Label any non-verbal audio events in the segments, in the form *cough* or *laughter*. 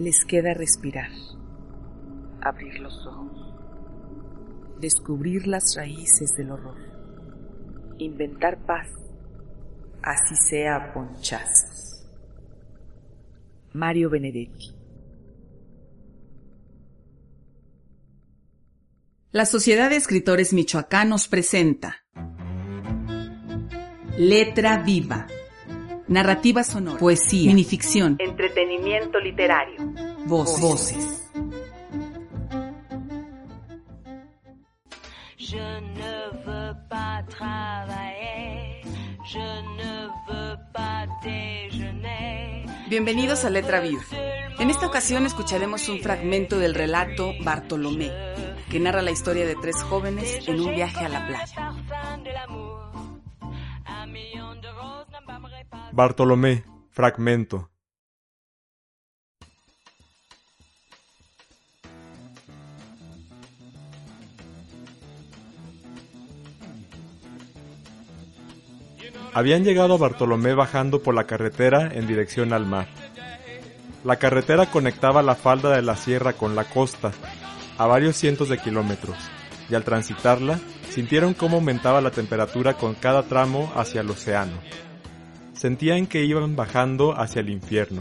Les queda respirar, Abrir los ojos. descubrir las raíces del horror, Inventar paz. así sea a ponchazos. Mario Benedetti. La Sociedad de Escritores Michoacanos presenta Letra Viva. Narrativa sonora, poesía, minificción, Entretenimiento literario. voz, voces. Je ne veux pas travailler, je ne veux pas déjeuner. Bienvenidos a Letra Viva. En esta ocasión escucharemos un fragmento del relato Bartolomé, que narra la historia de tres jóvenes en un viaje a la playa. Bartolomé, fragmento. Habían llegado a Bartolomé bajando por la carretera en dirección al mar. La carretera conectaba la falda de la sierra con la costa, a varios cientos de kilómetros, y al transitarla, sintieron cómo aumentaba la temperatura con cada tramo hacia el océano sentían que iban bajando hacia el infierno.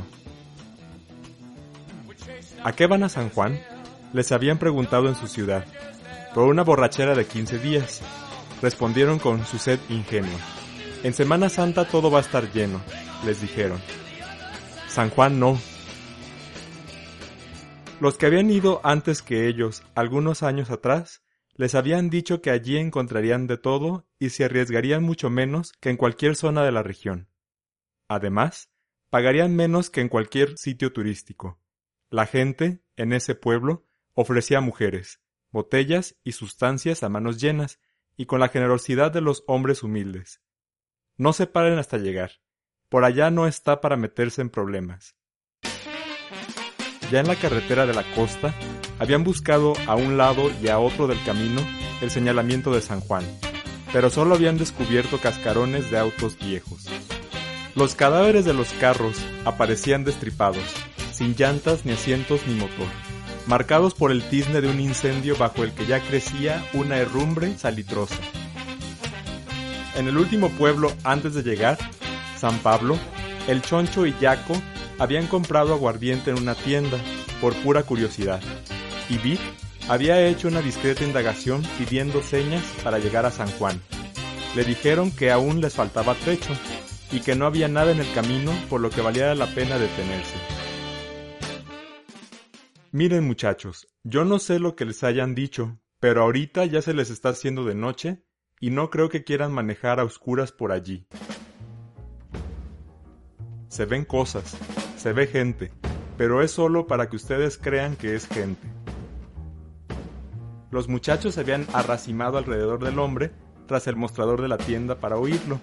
¿A qué van a San Juan? Les habían preguntado en su ciudad. Por una borrachera de 15 días. Respondieron con su sed ingenua. En Semana Santa todo va a estar lleno, les dijeron. San Juan no. Los que habían ido antes que ellos, algunos años atrás, les habían dicho que allí encontrarían de todo y se arriesgarían mucho menos que en cualquier zona de la región. Además, pagarían menos que en cualquier sitio turístico. La gente, en ese pueblo, ofrecía mujeres, botellas y sustancias a manos llenas, y con la generosidad de los hombres humildes. No se paren hasta llegar. Por allá no está para meterse en problemas. Ya en la carretera de la costa, habían buscado a un lado y a otro del camino el señalamiento de San Juan, pero solo habían descubierto cascarones de autos viejos. Los cadáveres de los carros aparecían destripados, sin llantas ni asientos ni motor, marcados por el tizne de un incendio bajo el que ya crecía una herrumbre salitrosa. En el último pueblo antes de llegar, San Pablo, el Choncho y Yaco habían comprado aguardiente en una tienda, por pura curiosidad, y Vic había hecho una discreta indagación pidiendo señas para llegar a San Juan. Le dijeron que aún les faltaba trecho, y que no había nada en el camino por lo que valiera la pena detenerse. Miren muchachos, yo no sé lo que les hayan dicho, pero ahorita ya se les está haciendo de noche y no creo que quieran manejar a oscuras por allí. Se ven cosas, se ve gente, pero es solo para que ustedes crean que es gente. Los muchachos se habían arracimado alrededor del hombre tras el mostrador de la tienda para oírlo.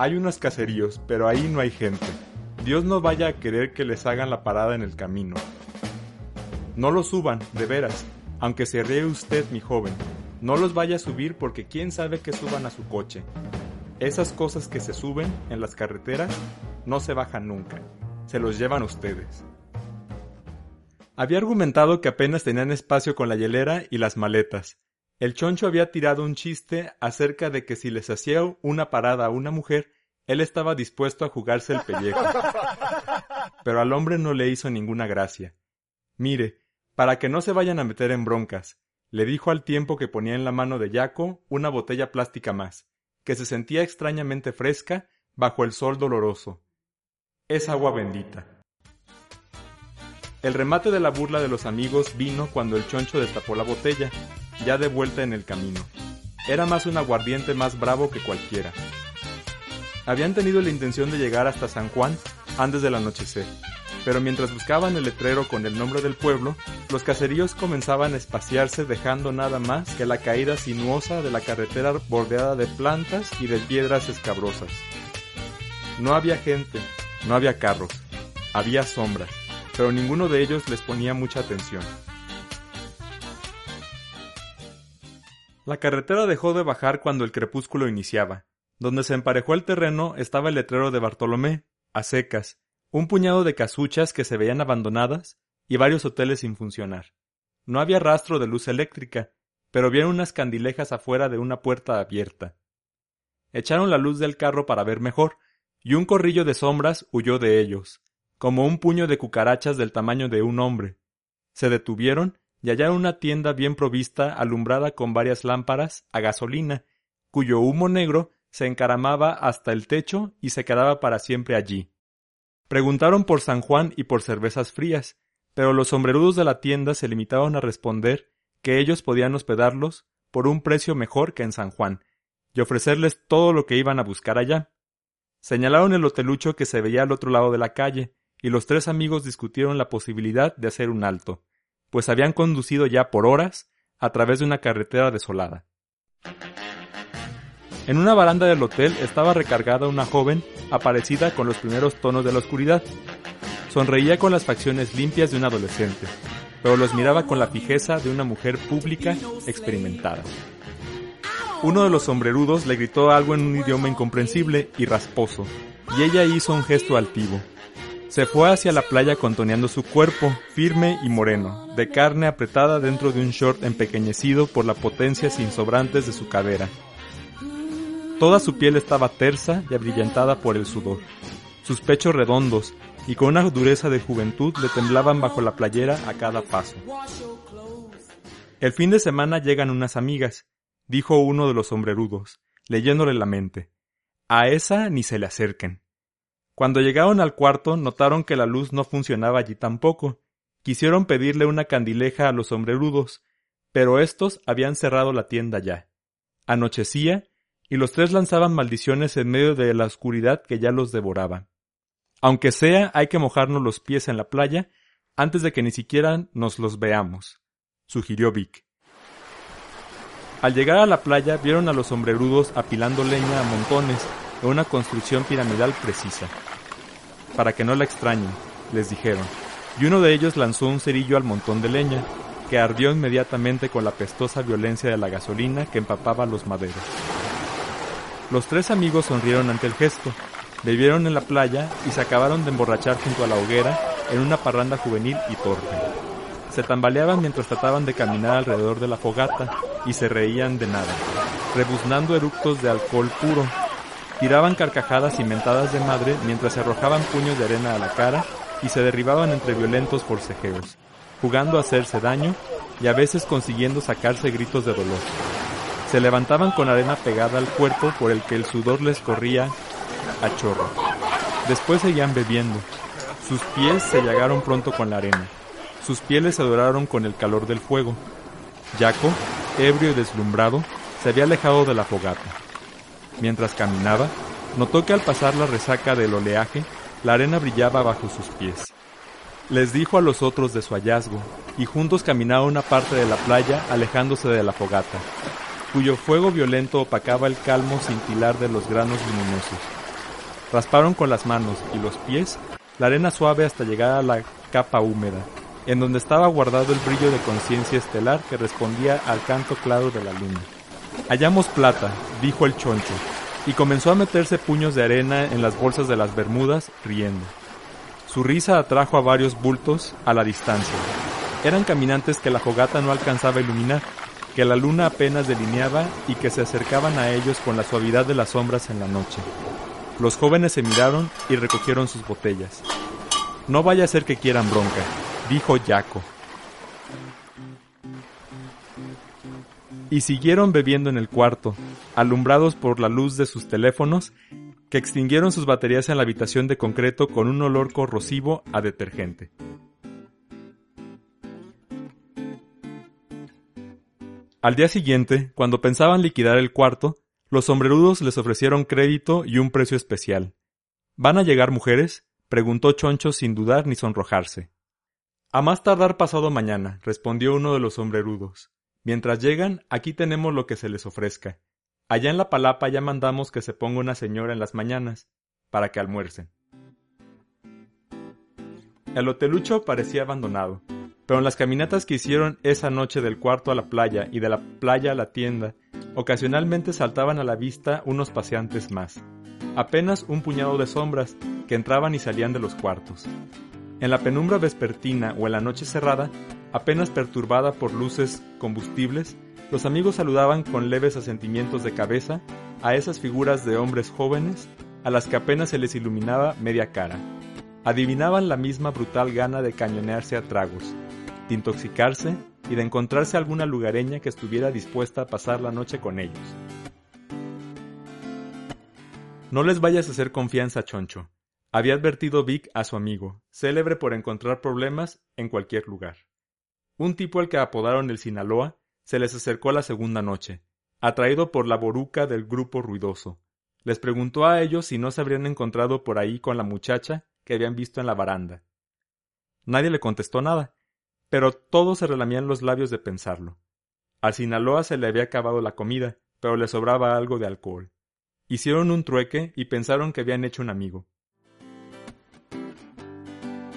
Hay unos caseríos, pero ahí no hay gente. Dios no vaya a querer que les hagan la parada en el camino. No los suban, de veras, aunque se ríe usted, mi joven. No los vaya a subir porque quién sabe que suban a su coche. Esas cosas que se suben en las carreteras no se bajan nunca. Se los llevan ustedes. Había argumentado que apenas tenían espacio con la hielera y las maletas, el choncho había tirado un chiste acerca de que si les hacía una parada a una mujer, él estaba dispuesto a jugarse el pellejo. *laughs* Pero al hombre no le hizo ninguna gracia. Mire, para que no se vayan a meter en broncas, le dijo al tiempo que ponía en la mano de Yaco una botella plástica más, que se sentía extrañamente fresca bajo el sol doloroso. Es agua bendita. El remate de la burla de los amigos vino cuando el choncho destapó la botella, ya de vuelta en el camino. Era más un aguardiente más bravo que cualquiera. Habían tenido la intención de llegar hasta San Juan antes del anochecer, pero mientras buscaban el letrero con el nombre del pueblo, los caseríos comenzaban a espaciarse dejando nada más que la caída sinuosa de la carretera bordeada de plantas y de piedras escabrosas. No había gente, no había carros, había sombras, pero ninguno de ellos les ponía mucha atención. La carretera dejó de bajar cuando el crepúsculo iniciaba. Donde se emparejó el terreno estaba el letrero de Bartolomé, a secas, un puñado de casuchas que se veían abandonadas y varios hoteles sin funcionar. No había rastro de luz eléctrica, pero vieron unas candilejas afuera de una puerta abierta. Echaron la luz del carro para ver mejor, y un corrillo de sombras huyó de ellos, como un puño de cucarachas del tamaño de un hombre. Se detuvieron y hallaron una tienda bien provista, alumbrada con varias lámparas a gasolina, cuyo humo negro se encaramaba hasta el techo y se quedaba para siempre allí. Preguntaron por San Juan y por cervezas frías, pero los sombrerudos de la tienda se limitaron a responder que ellos podían hospedarlos por un precio mejor que en San Juan, y ofrecerles todo lo que iban a buscar allá. Señalaron el hotelucho que se veía al otro lado de la calle, y los tres amigos discutieron la posibilidad de hacer un alto, pues habían conducido ya por horas a través de una carretera desolada. En una baranda del hotel estaba recargada una joven aparecida con los primeros tonos de la oscuridad. Sonreía con las facciones limpias de un adolescente, pero los miraba con la fijeza de una mujer pública experimentada. Uno de los sombrerudos le gritó algo en un idioma incomprensible y rasposo, y ella hizo un gesto altivo. Se fue hacia la playa contoneando su cuerpo, firme y moreno, de carne apretada dentro de un short empequeñecido por la potencia sin sobrantes de su cadera, Toda su piel estaba tersa y abrillantada por el sudor. Sus pechos redondos y con una dureza de juventud le temblaban bajo la playera a cada paso. El fin de semana llegan unas amigas, dijo uno de los sombrerudos, leyéndole la mente. A esa ni se le acerquen. Cuando llegaron al cuarto notaron que la luz no funcionaba allí tampoco. Quisieron pedirle una candileja a los sombrerudos, pero estos habían cerrado la tienda ya. Anochecía y los tres lanzaban maldiciones en medio de la oscuridad que ya los devoraba. Aunque sea, hay que mojarnos los pies en la playa antes de que ni siquiera nos los veamos, sugirió Vic. Al llegar a la playa vieron a los sombrerudos apilando leña a montones en una construcción piramidal precisa. Para que no la extrañen, les dijeron, y uno de ellos lanzó un cerillo al montón de leña, que ardió inmediatamente con la pestosa violencia de la gasolina que empapaba los maderos. Los tres amigos sonrieron ante el gesto, bebieron en la playa y se acabaron de emborrachar junto a la hoguera en una parranda juvenil y torpe. Se tambaleaban mientras trataban de caminar alrededor de la fogata y se reían de nada, rebuznando eructos de alcohol puro. Tiraban carcajadas inventadas de madre mientras se arrojaban puños de arena a la cara y se derribaban entre violentos forcejeos, jugando a hacerse daño y a veces consiguiendo sacarse gritos de dolor. Se levantaban con arena pegada al cuerpo por el que el sudor les corría a chorro. Después seguían bebiendo. Sus pies se llagaron pronto con la arena. Sus pieles se doraron con el calor del fuego. Jaco, ebrio y deslumbrado, se había alejado de la fogata. Mientras caminaba, notó que al pasar la resaca del oleaje, la arena brillaba bajo sus pies. Les dijo a los otros de su hallazgo, y juntos caminaron una parte de la playa alejándose de la fogata cuyo fuego violento opacaba el calmo cintilar de los granos luminosos. Rasparon con las manos y los pies la arena suave hasta llegar a la capa húmeda, en donde estaba guardado el brillo de conciencia estelar que respondía al canto claro de la luna. Hallamos plata, dijo el choncho, y comenzó a meterse puños de arena en las bolsas de las bermudas, riendo. Su risa atrajo a varios bultos a la distancia. Eran caminantes que la fogata no alcanzaba a iluminar, que la luna apenas delineaba y que se acercaban a ellos con la suavidad de las sombras en la noche. Los jóvenes se miraron y recogieron sus botellas. No vaya a ser que quieran bronca, dijo Jaco. Y siguieron bebiendo en el cuarto, alumbrados por la luz de sus teléfonos, que extinguieron sus baterías en la habitación de concreto con un olor corrosivo a detergente. Al día siguiente, cuando pensaban liquidar el cuarto, los sombrerudos les ofrecieron crédito y un precio especial. ¿Van a llegar mujeres? preguntó Choncho sin dudar ni sonrojarse. A más tardar pasado mañana, respondió uno de los sombrerudos. Mientras llegan, aquí tenemos lo que se les ofrezca. Allá en la palapa ya mandamos que se ponga una señora en las mañanas, para que almuercen. El hotelucho parecía abandonado pero en las caminatas que hicieron esa noche del cuarto a la playa y de la playa a la tienda, ocasionalmente saltaban a la vista unos paseantes más. apenas un puñado de sombras que entraban y salían de los cuartos. En la penumbra vespertina o en la noche cerrada, apenas perturbada por luces combustibles, los amigos saludaban con leves asentimientos de cabeza a esas figuras de hombres jóvenes a las que apenas se les iluminaba media cara. Adivinaban la misma brutal gana de cañonearse a tragos, de intoxicarse y de encontrarse alguna lugareña que estuviera dispuesta a pasar la noche con ellos. No les vayas a hacer confianza, Choncho, había advertido Vic a su amigo, célebre por encontrar problemas en cualquier lugar. Un tipo al que apodaron el Sinaloa se les acercó la segunda noche, atraído por la boruca del grupo ruidoso. Les preguntó a ellos si no se habrían encontrado por ahí con la muchacha que habían visto en la baranda. Nadie le contestó nada, pero todos se relamían los labios de pensarlo. Al Sinaloa se le había acabado la comida, pero le sobraba algo de alcohol. Hicieron un trueque y pensaron que habían hecho un amigo.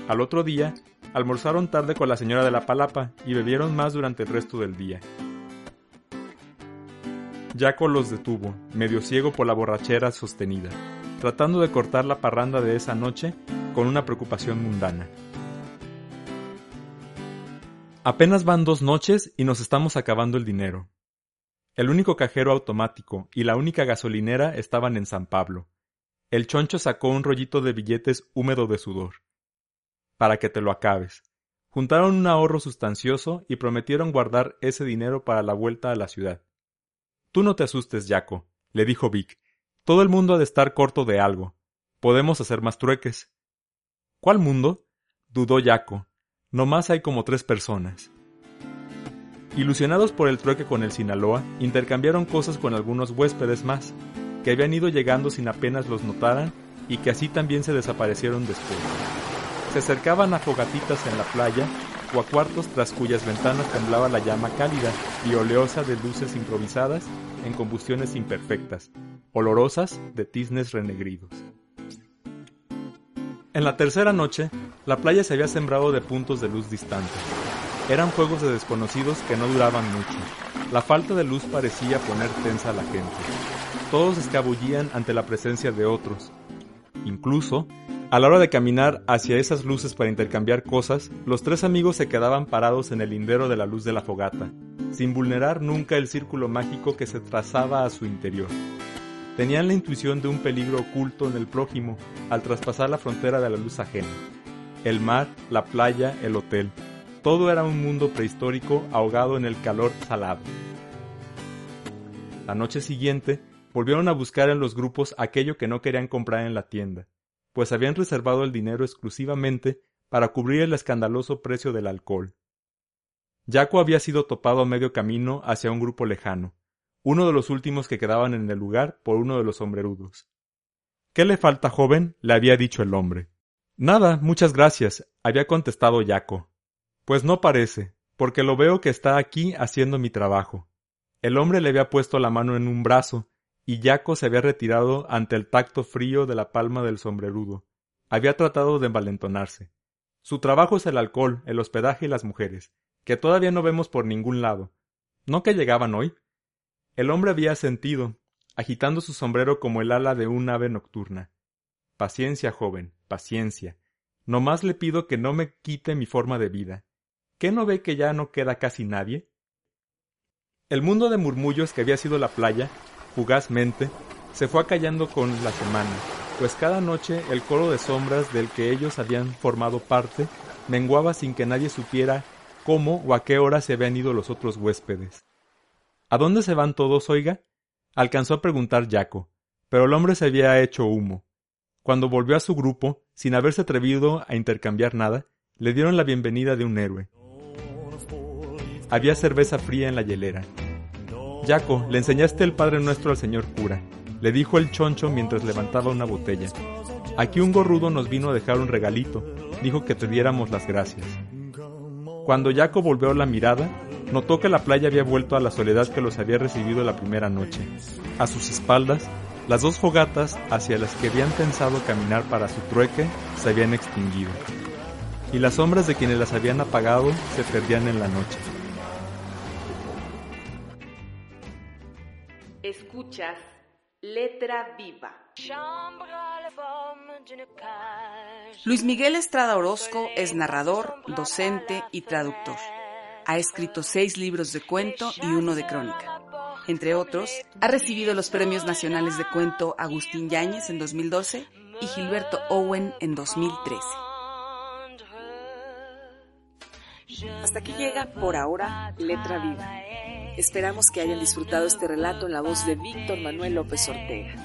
Al otro día, almorzaron tarde con la señora de la palapa y bebieron más durante el resto del día. Jaco los detuvo, medio ciego por la borrachera sostenida, tratando de cortar la parranda de esa noche con una preocupación mundana. Apenas van dos noches y nos estamos acabando el dinero. El único cajero automático y la única gasolinera estaban en San Pablo. El choncho sacó un rollito de billetes húmedo de sudor. Para que te lo acabes. Juntaron un ahorro sustancioso y prometieron guardar ese dinero para la vuelta a la ciudad. Tú no te asustes, Jaco, le dijo Vic. Todo el mundo ha de estar corto de algo. Podemos hacer más trueques. ¿Cuál mundo? dudó Jaco. más hay como tres personas. Ilusionados por el trueque con el Sinaloa, intercambiaron cosas con algunos huéspedes más, que habían ido llegando sin apenas los notaran y que así también se desaparecieron después. Se acercaban a fogatitas en la playa o a cuartos tras cuyas ventanas temblaba la llama cálida y oleosa de luces improvisadas en combustiones imperfectas, olorosas de tiznes renegridos. En la tercera noche, la playa se había sembrado de puntos de luz distantes. Eran fuegos de desconocidos que no duraban mucho. La falta de luz parecía poner tensa a la gente. Todos escabullían ante la presencia de otros. Incluso, a la hora de caminar hacia esas luces para intercambiar cosas, los tres amigos se quedaban parados en el lindero de la luz de la fogata, sin vulnerar nunca el círculo mágico que se trazaba a su interior. Tenían la intuición de un peligro oculto en el prójimo al traspasar la frontera de la luz ajena. El mar, la playa, el hotel, todo era un mundo prehistórico ahogado en el calor salado. La noche siguiente, volvieron a buscar en los grupos aquello que no querían comprar en la tienda pues habían reservado el dinero exclusivamente para cubrir el escandaloso precio del alcohol. Jaco había sido topado a medio camino hacia un grupo lejano, uno de los últimos que quedaban en el lugar por uno de los sombrerudos. ¿Qué le falta, joven? le había dicho el hombre. Nada, muchas gracias, había contestado Jaco. Pues no parece, porque lo veo que está aquí haciendo mi trabajo. El hombre le había puesto la mano en un brazo y Jaco se había retirado ante el tacto frío de la palma del sombrerudo. Había tratado de envalentonarse. Su trabajo es el alcohol, el hospedaje y las mujeres, que todavía no vemos por ningún lado. ¿No que llegaban hoy? El hombre había sentido, agitando su sombrero como el ala de un ave nocturna. Paciencia, joven, paciencia. No más le pido que no me quite mi forma de vida. ¿Qué no ve que ya no queda casi nadie? El mundo de murmullos que había sido la playa fugazmente, se fue acallando con la semana, pues cada noche el coro de sombras del que ellos habían formado parte menguaba sin que nadie supiera cómo o a qué hora se habían ido los otros huéspedes. ¿A dónde se van todos, oiga? alcanzó a preguntar Jaco, pero el hombre se había hecho humo. Cuando volvió a su grupo, sin haberse atrevido a intercambiar nada, le dieron la bienvenida de un héroe. Había cerveza fría en la hielera, Jaco, le enseñaste el Padre Nuestro al señor cura, le dijo el choncho mientras levantaba una botella. Aquí un gorrudo nos vino a dejar un regalito, dijo que te diéramos las gracias. Cuando Jaco volvió la mirada, notó que la playa había vuelto a la soledad que los había recibido la primera noche. A sus espaldas, las dos fogatas hacia las que habían pensado caminar para su trueque se habían extinguido, y las sombras de quienes las habían apagado se perdían en la noche. Escuchas Letra viva. Luis Miguel Estrada Orozco es narrador, docente y traductor. Ha escrito seis libros de cuento y uno de crónica. Entre otros, ha recibido los premios nacionales de cuento Agustín Yáñez en 2012 y Gilberto Owen en 2013. Hasta aquí llega por ahora Letra Viva. Esperamos que hayan disfrutado este relato en la voz de Víctor Manuel López Ortega.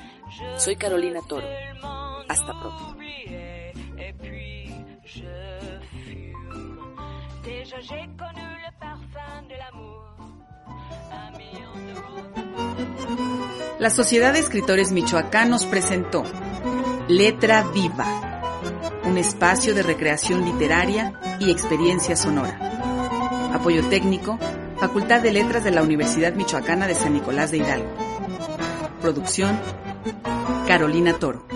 Soy Carolina Toro. Hasta pronto. La Sociedad de Escritores Michoacanos presentó Letra Viva, un espacio de recreación literaria y experiencia sonora. Apoyo técnico, Facultad de Letras de la Universidad Michoacana de San Nicolás de Hidalgo. Producción, Carolina Toro.